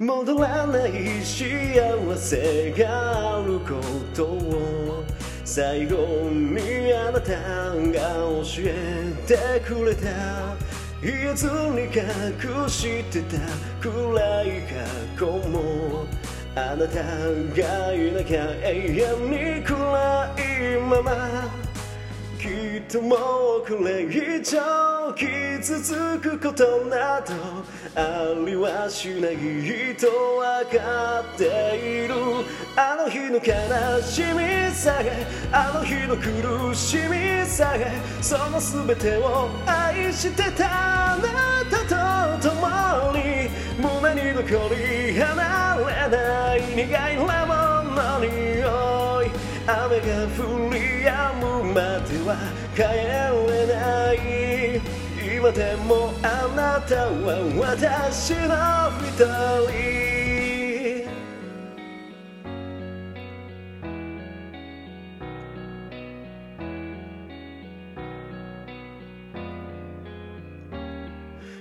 戻らない幸せがあることを最後にあなたが教えてくれた。言えずに隠してた。暗い過去もあなた。がいなきゃ永遠に暗いままきっともうこれ以上傷つくことなどありはしないと分かっているあの日の悲しみさえあの日の苦しみさえその全てを愛してたあなたと共に胸に残り離れない苦いレモンの匂い。雨が降り止むまでは帰れない今でもあなたは私の一人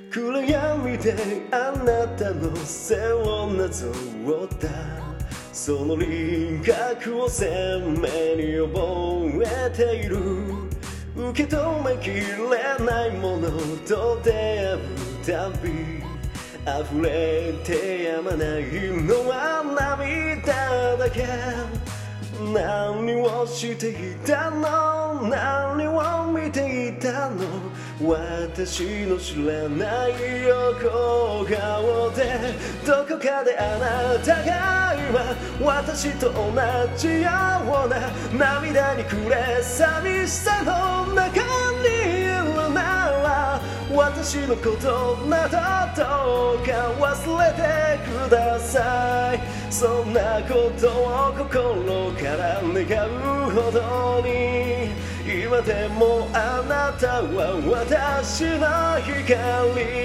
暗闇であなたの背をなぞったその輪郭を鮮明に覚えている。受け止めきれないものと出会うたび。溢れてやまないのは涙だけ。何をしていたの何を見ていたの私の知らない横顔で。どこかであなたが今私と同じような涙に暮れ寂しさの中に。私のことなどどうか忘れてください。そんなことを心から願うほどに。今でもあなたは私の光。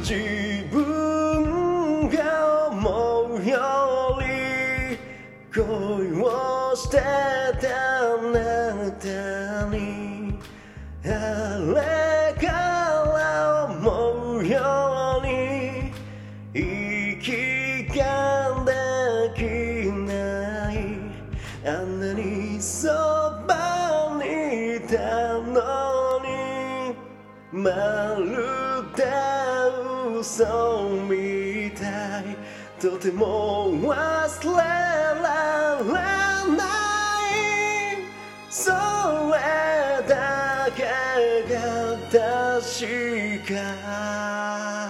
自分が思うより恋をしてたたのにまるで嘘みたい。とても忘れられない。それだけが確か。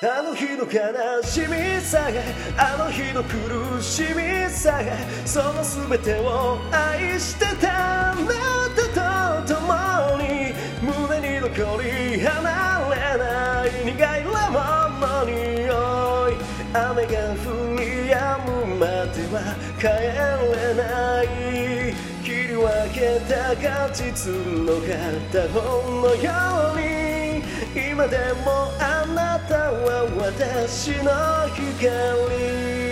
あの日の悲しみさえあの日の苦しみさえその全てを愛してたあなたと共に胸に残り離れない苦いレモンの匂い。雨が降り止むまでは帰れない。切り分けた果実の片方のように今でもあは私の光。